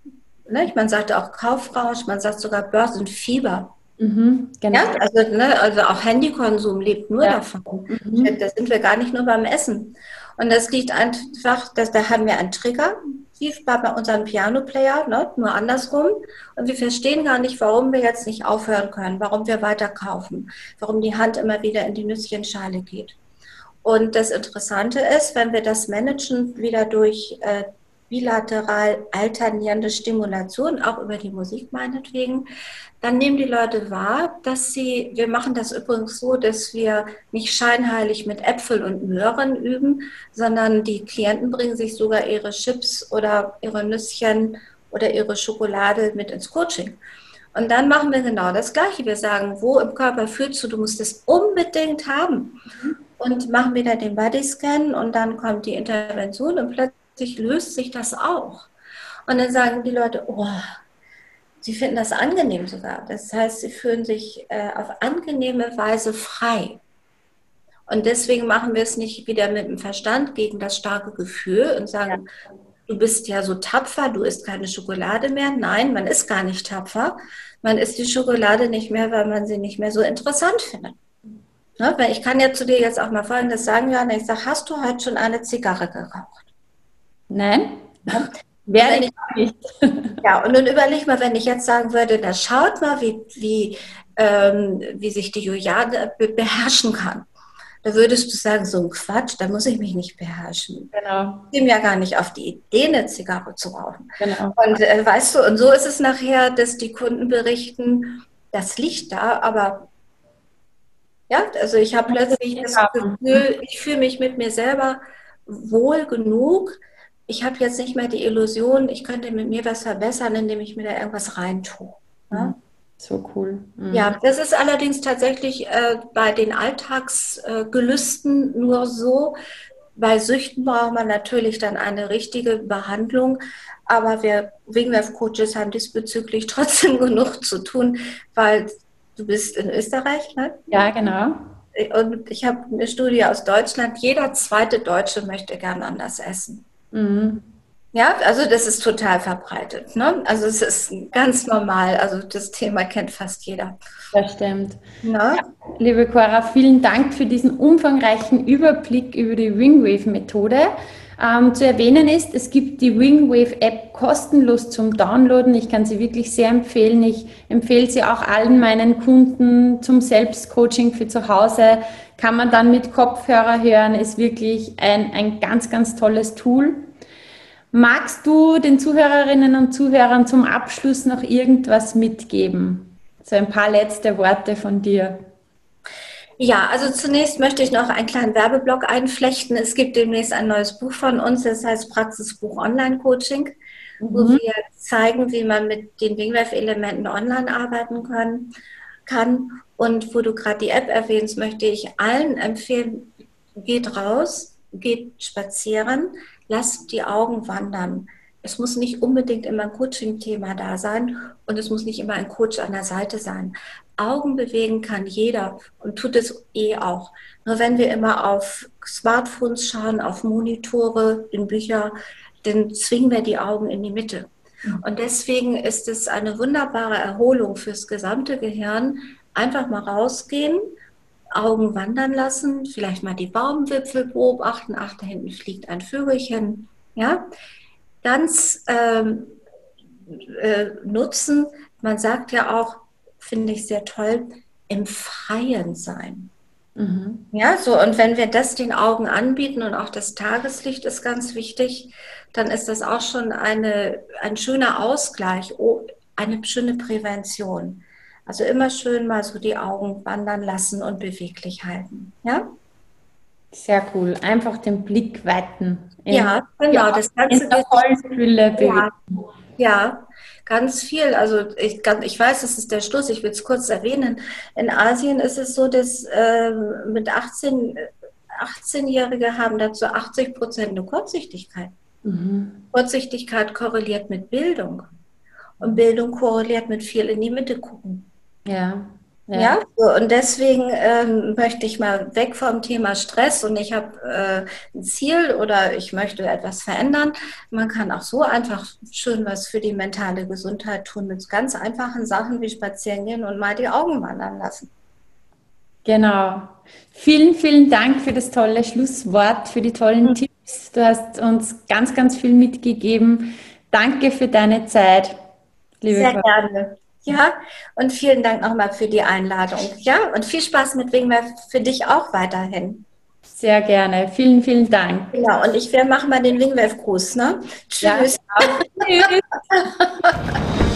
Ne? Man sagt auch Kaufrausch, man sagt sogar Börsenfieber. Mhm, genau. Ja, also, ne, also auch Handykonsum lebt nur ja. davon. Mhm. Da sind wir gar nicht nur beim Essen. Und das liegt einfach, dass da haben wir einen Trigger, wie bei unserem Piano-Player, ne, nur andersrum. Und wir verstehen gar nicht, warum wir jetzt nicht aufhören können, warum wir weiter kaufen, warum die Hand immer wieder in die Nüsschenschale geht. Und das Interessante ist, wenn wir das managen, wieder durch äh, bilateral alternierende Stimulation, auch über die Musik meinetwegen, dann nehmen die Leute wahr, dass sie, wir machen das übrigens so, dass wir nicht scheinheilig mit Äpfel und Möhren üben, sondern die Klienten bringen sich sogar ihre Chips oder ihre Nüsschen oder ihre Schokolade mit ins Coaching. Und dann machen wir genau das Gleiche. Wir sagen, wo im Körper fühlst du, du musst es unbedingt haben. Und machen wieder den Bodyscan und dann kommt die Intervention und plötzlich löst sich das auch. Und dann sagen die Leute, oh, sie finden das angenehm sogar. Das heißt, sie fühlen sich äh, auf angenehme Weise frei. Und deswegen machen wir es nicht wieder mit dem Verstand gegen das starke Gefühl und sagen, ja. du bist ja so tapfer, du isst keine Schokolade mehr. Nein, man ist gar nicht tapfer. Man isst die Schokolade nicht mehr, weil man sie nicht mehr so interessant findet. Ne? Weil ich kann ja zu dir jetzt auch mal Folgendes sagen, Johanna. Ich sage, hast du heute schon eine Zigarre geraucht? Nein. Werde ich nicht. ja, und nun überleg mal, wenn ich jetzt sagen würde, da schaut mal, wie, wie, ähm, wie sich die Juliane beherrschen kann. Da würdest du sagen, so ein Quatsch, da muss ich mich nicht beherrschen. Genau. Ich komme ja gar nicht auf die Idee, eine Zigarre zu rauchen. Genau. Und äh, weißt du, und so ist es nachher, dass die Kunden berichten, das liegt da, aber ja, also ich habe plötzlich das Gefühl, ich fühle mich mit mir selber wohl genug. Ich habe jetzt nicht mehr die Illusion, ich könnte mit mir was verbessern, indem ich mir da irgendwas reintue. Ja? Mhm. So cool. Mhm. Ja, das ist allerdings tatsächlich äh, bei den Alltagsgelüsten äh, nur so. Bei Süchten braucht man natürlich dann eine richtige Behandlung, aber wir Wingwave-Coaches haben diesbezüglich trotzdem genug zu tun, weil Du bist in Österreich, ne? Ja, genau. Und ich habe eine Studie aus Deutschland. Jeder zweite Deutsche möchte gern anders essen. Mhm. Ja, also das ist total verbreitet. Ne? Also es ist ganz normal. Also das Thema kennt fast jeder. Das stimmt. Ja, liebe Cora, vielen Dank für diesen umfangreichen Überblick über die Wingwave-Methode. Ähm, zu erwähnen ist, es gibt die Wingwave App kostenlos zum Downloaden. Ich kann sie wirklich sehr empfehlen. Ich empfehle sie auch allen meinen Kunden zum Selbstcoaching für zu Hause. Kann man dann mit Kopfhörer hören, ist wirklich ein, ein ganz, ganz tolles Tool. Magst du den Zuhörerinnen und Zuhörern zum Abschluss noch irgendwas mitgeben? So ein paar letzte Worte von dir. Ja, also zunächst möchte ich noch einen kleinen Werbeblock einflechten. Es gibt demnächst ein neues Buch von uns, das heißt Praxisbuch Online Coaching, mhm. wo wir zeigen, wie man mit den Wingwave-Elementen online arbeiten können, kann. Und wo du gerade die App erwähnst, möchte ich allen empfehlen, geht raus, geht spazieren, lasst die Augen wandern. Es muss nicht unbedingt immer ein Coaching-Thema da sein und es muss nicht immer ein Coach an der Seite sein. Augen bewegen kann jeder und tut es eh auch. Nur wenn wir immer auf Smartphones schauen, auf Monitore, in Bücher, dann zwingen wir die Augen in die Mitte. Und deswegen ist es eine wunderbare Erholung fürs gesamte Gehirn. Einfach mal rausgehen, Augen wandern lassen, vielleicht mal die Baumwipfel beobachten. Ach, da hinten fliegt ein Vögelchen. Ja, ganz ähm, äh, nutzen. Man sagt ja auch, finde ich sehr toll, im Freien sein. Mhm. Ja, so, und wenn wir das den Augen anbieten und auch das Tageslicht ist ganz wichtig, dann ist das auch schon eine, ein schöner Ausgleich, eine schöne Prävention. Also immer schön mal so die Augen wandern lassen und beweglich halten. Ja? Sehr cool. Einfach den Blick weiten. Ja, genau. Das Ganze in der Fülle ja, ja, ganz viel. Also ich, ich weiß, das ist der Schluss. Ich will es kurz erwähnen. In Asien ist es so, dass äh, mit 18, 18-Jährige haben dazu 80 Prozent eine Kurzsichtigkeit. Mhm. Kurzsichtigkeit korreliert mit Bildung. Und Bildung korreliert mit viel in die Mitte gucken. Ja. Ja, ja so, und deswegen ähm, möchte ich mal weg vom Thema Stress und ich habe äh, ein Ziel oder ich möchte etwas verändern. Man kann auch so einfach schön was für die mentale Gesundheit tun mit ganz einfachen Sachen wie spazieren gehen und mal die Augen wandern lassen. Genau. Vielen, vielen Dank für das tolle Schlusswort, für die tollen mhm. Tipps. Du hast uns ganz, ganz viel mitgegeben. Danke für deine Zeit, liebe Sehr Frau. gerne. Ja, und vielen Dank nochmal für die Einladung. Ja, und viel Spaß mit Wingwave für dich auch weiterhin. Sehr gerne. Vielen, vielen Dank. Genau, und ich mache mal den Wingwave-Gruß. Ne? Tschüss. Ja, Tschüss.